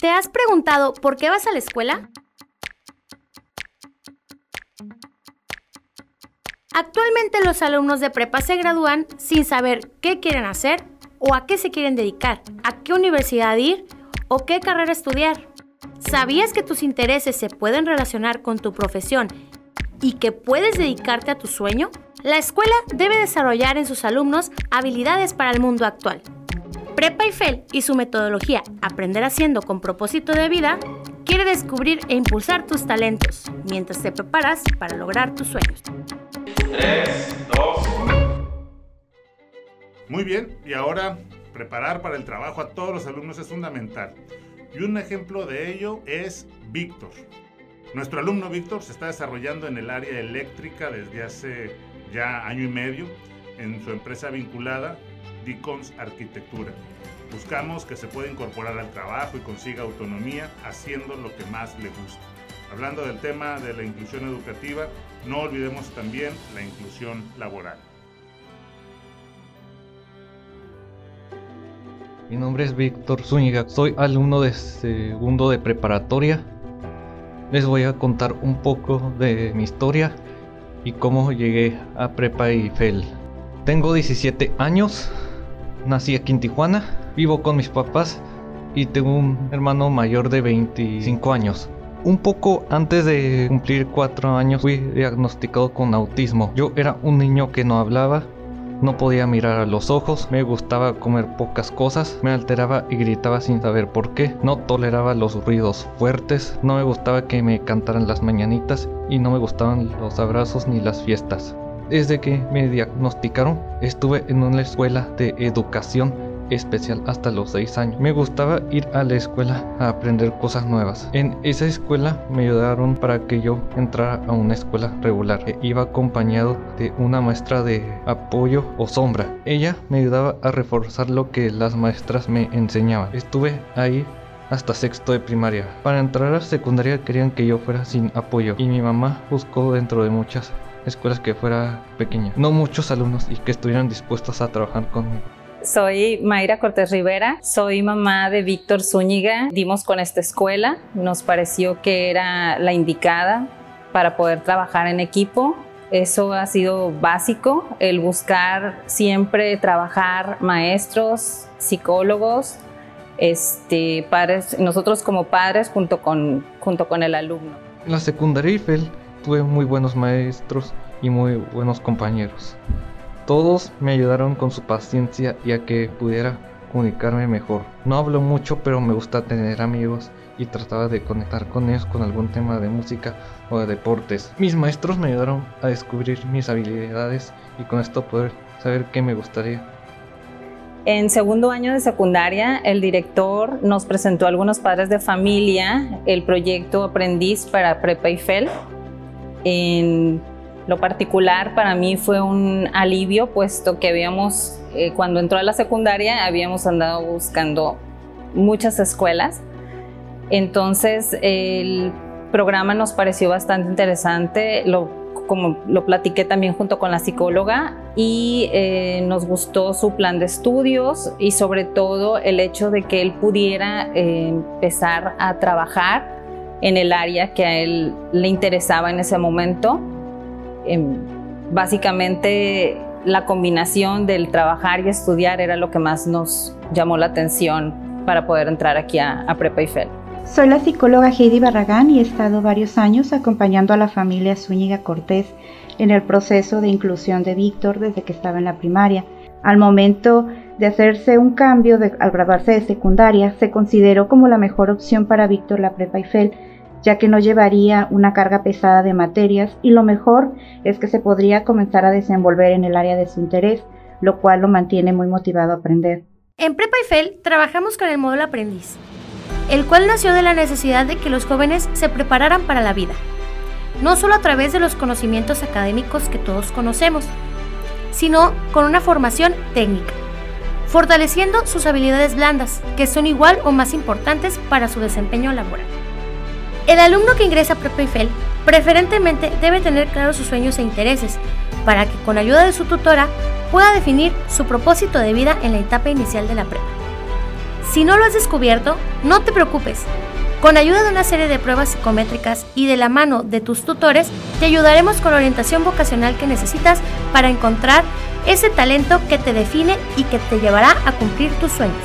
¿Te has preguntado por qué vas a la escuela? Actualmente los alumnos de prepa se gradúan sin saber qué quieren hacer o a qué se quieren dedicar, a qué universidad ir o qué carrera estudiar. ¿Sabías que tus intereses se pueden relacionar con tu profesión y que puedes dedicarte a tu sueño? La escuela debe desarrollar en sus alumnos habilidades para el mundo actual. Prepa Eiffel y su metodología Aprender haciendo con propósito de vida quiere descubrir e impulsar tus talentos mientras te preparas para lograr tus sueños. 3, 2. Muy bien, y ahora preparar para el trabajo a todos los alumnos es fundamental. Y un ejemplo de ello es Víctor. Nuestro alumno Víctor se está desarrollando en el área eléctrica desde hace ya año y medio en su empresa vinculada Dicons Arquitectura. Buscamos que se pueda incorporar al trabajo y consiga autonomía haciendo lo que más le gusta. Hablando del tema de la inclusión educativa, no olvidemos también la inclusión laboral. Mi nombre es Víctor Zúñiga, soy alumno de segundo de preparatoria. Les voy a contar un poco de mi historia y cómo llegué a Prepa Eiffel. Tengo 17 años, nací aquí en Tijuana, vivo con mis papás y tengo un hermano mayor de 25 años. Un poco antes de cumplir 4 años fui diagnosticado con autismo. Yo era un niño que no hablaba, no podía mirar a los ojos, me gustaba comer pocas cosas, me alteraba y gritaba sin saber por qué, no toleraba los ruidos fuertes, no me gustaba que me cantaran las mañanitas y no me gustaban los abrazos ni las fiestas. Desde que me diagnosticaron, estuve en una escuela de educación especial hasta los 6 años. Me gustaba ir a la escuela a aprender cosas nuevas. En esa escuela me ayudaron para que yo entrara a una escuela regular. E iba acompañado de una maestra de apoyo o sombra. Ella me ayudaba a reforzar lo que las maestras me enseñaban. Estuve ahí hasta sexto de primaria. Para entrar a secundaria querían que yo fuera sin apoyo y mi mamá buscó dentro de muchas escuelas que fuera pequeña, no muchos alumnos y que estuvieran dispuestos a trabajar conmigo. Soy Mayra Cortés Rivera, soy mamá de Víctor Zúñiga. Dimos con esta escuela, nos pareció que era la indicada para poder trabajar en equipo. Eso ha sido básico, el buscar siempre trabajar maestros, psicólogos, este, padres, nosotros como padres junto con, junto con el alumno. La secundaria tuve muy buenos maestros y muy buenos compañeros. Todos me ayudaron con su paciencia y a que pudiera comunicarme mejor. No hablo mucho, pero me gusta tener amigos y trataba de conectar con ellos con algún tema de música o de deportes. Mis maestros me ayudaron a descubrir mis habilidades y con esto poder saber qué me gustaría. En segundo año de secundaria, el director nos presentó a algunos padres de familia el proyecto Aprendiz para Prepa Eiffel en lo particular para mí fue un alivio, puesto que habíamos, eh, cuando entró a la secundaria, habíamos andado buscando muchas escuelas. Entonces el programa nos pareció bastante interesante, lo, como lo platiqué también junto con la psicóloga y eh, nos gustó su plan de estudios y sobre todo el hecho de que él pudiera eh, empezar a trabajar en el área que a él le interesaba en ese momento. Em, básicamente la combinación del trabajar y estudiar era lo que más nos llamó la atención para poder entrar aquí a, a Prepa Eiffel. Soy la psicóloga Heidi Barragán y he estado varios años acompañando a la familia Zúñiga Cortés en el proceso de inclusión de Víctor desde que estaba en la primaria. Al momento de hacerse un cambio al graduarse de secundaria, se consideró como la mejor opción para Víctor la Prepa Eiffel, ya que no llevaría una carga pesada de materias y lo mejor es que se podría comenzar a desenvolver en el área de su interés, lo cual lo mantiene muy motivado a aprender. En Prepa Eiffel trabajamos con el módulo aprendiz, el cual nació de la necesidad de que los jóvenes se prepararan para la vida, no solo a través de los conocimientos académicos que todos conocemos, sino con una formación técnica, fortaleciendo sus habilidades blandas, que son igual o más importantes para su desempeño laboral. El alumno que ingresa a Prepa Eiffel preferentemente debe tener claros sus sueños e intereses para que con ayuda de su tutora pueda definir su propósito de vida en la etapa inicial de la prepa. Si no lo has descubierto, no te preocupes. Con ayuda de una serie de pruebas psicométricas y de la mano de tus tutores, te ayudaremos con la orientación vocacional que necesitas para encontrar ese talento que te define y que te llevará a cumplir tus sueños.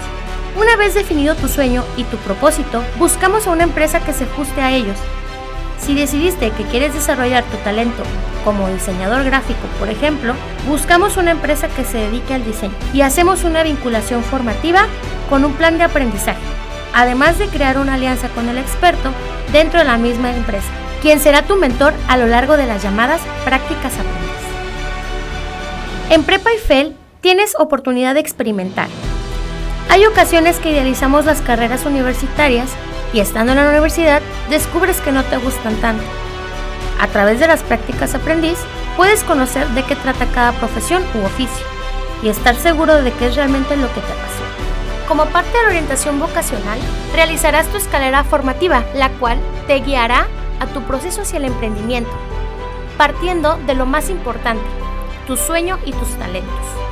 Una vez definido tu sueño y tu propósito, buscamos a una empresa que se ajuste a ellos. Si decidiste que quieres desarrollar tu talento como diseñador gráfico, por ejemplo, buscamos una empresa que se dedique al diseño y hacemos una vinculación formativa con un plan de aprendizaje además de crear una alianza con el experto dentro de la misma empresa, quien será tu mentor a lo largo de las llamadas prácticas aprendiz. En Prepa y tienes oportunidad de experimentar. Hay ocasiones que idealizamos las carreras universitarias y estando en la universidad descubres que no te gustan tanto. A través de las prácticas aprendiz puedes conocer de qué trata cada profesión u oficio y estar seguro de que es realmente lo que te apasiona. Como parte de la orientación vocacional, realizarás tu escalera formativa, la cual te guiará a tu proceso hacia el emprendimiento, partiendo de lo más importante, tu sueño y tus talentos.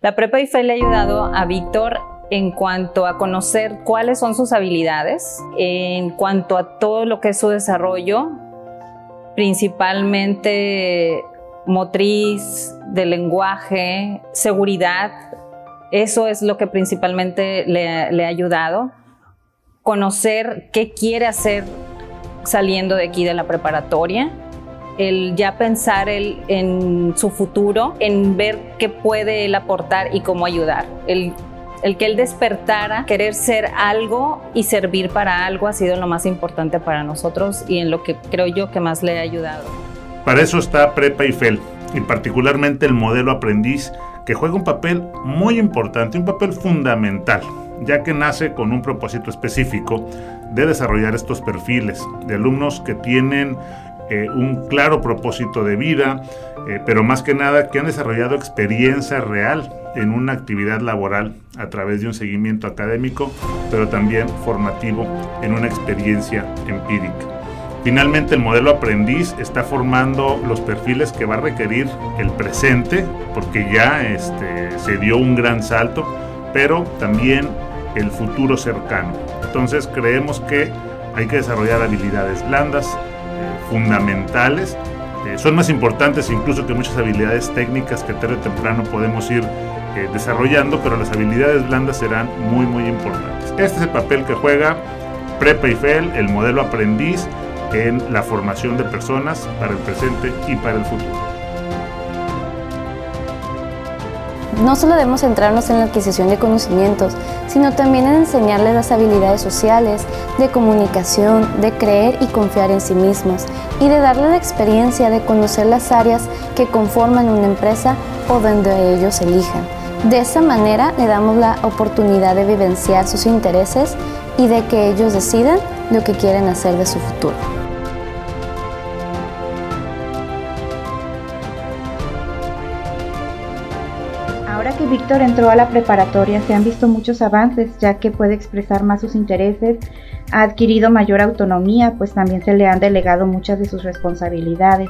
La Prepa IFE le ha ayudado a Víctor en cuanto a conocer cuáles son sus habilidades, en cuanto a todo lo que es su desarrollo, principalmente motriz, de lenguaje, seguridad. Eso es lo que principalmente le, ha ayudado. Conocer qué quiere hacer saliendo de aquí de la preparatoria, el ya pensar en su futuro, en ver qué puede él aportar y cómo ayudar. El, el que él despertara, querer ser algo y servir para algo ha sido lo más importante para nosotros y en lo que creo yo que más le ha ayudado. Para eso está Prepa y FEL, y particularmente el modelo aprendiz, que juega un papel muy importante, un papel fundamental, ya que nace con un propósito específico de desarrollar estos perfiles de alumnos que tienen eh, un claro propósito de vida, eh, pero más que nada que han desarrollado experiencia real en una actividad laboral a través de un seguimiento académico, pero también formativo en una experiencia empírica. Finalmente el modelo aprendiz está formando los perfiles que va a requerir el presente, porque ya este, se dio un gran salto, pero también el futuro cercano. Entonces creemos que hay que desarrollar habilidades blandas, eh, fundamentales, eh, son más importantes incluso que muchas habilidades técnicas que tarde o temprano podemos ir eh, desarrollando, pero las habilidades blandas serán muy muy importantes. Este es el papel que juega Prepa y FEL, el modelo aprendiz, en la formación de personas para el presente y para el futuro. No solo debemos centrarnos en la adquisición de conocimientos, sino también en enseñarles las habilidades sociales, de comunicación, de creer y confiar en sí mismos, y de darles la experiencia de conocer las áreas que conforman una empresa o donde ellos elijan. De esa manera le damos la oportunidad de vivenciar sus intereses y de que ellos decidan lo que quieren hacer de su futuro. Víctor entró a la preparatoria se han visto muchos avances ya que puede expresar más sus intereses, ha adquirido mayor autonomía pues también se le han delegado muchas de sus responsabilidades.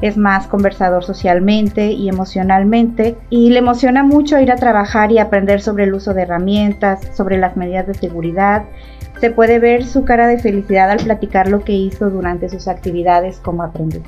Es más conversador socialmente y emocionalmente y le emociona mucho ir a trabajar y aprender sobre el uso de herramientas, sobre las medidas de seguridad. Se puede ver su cara de felicidad al platicar lo que hizo durante sus actividades como aprendiz.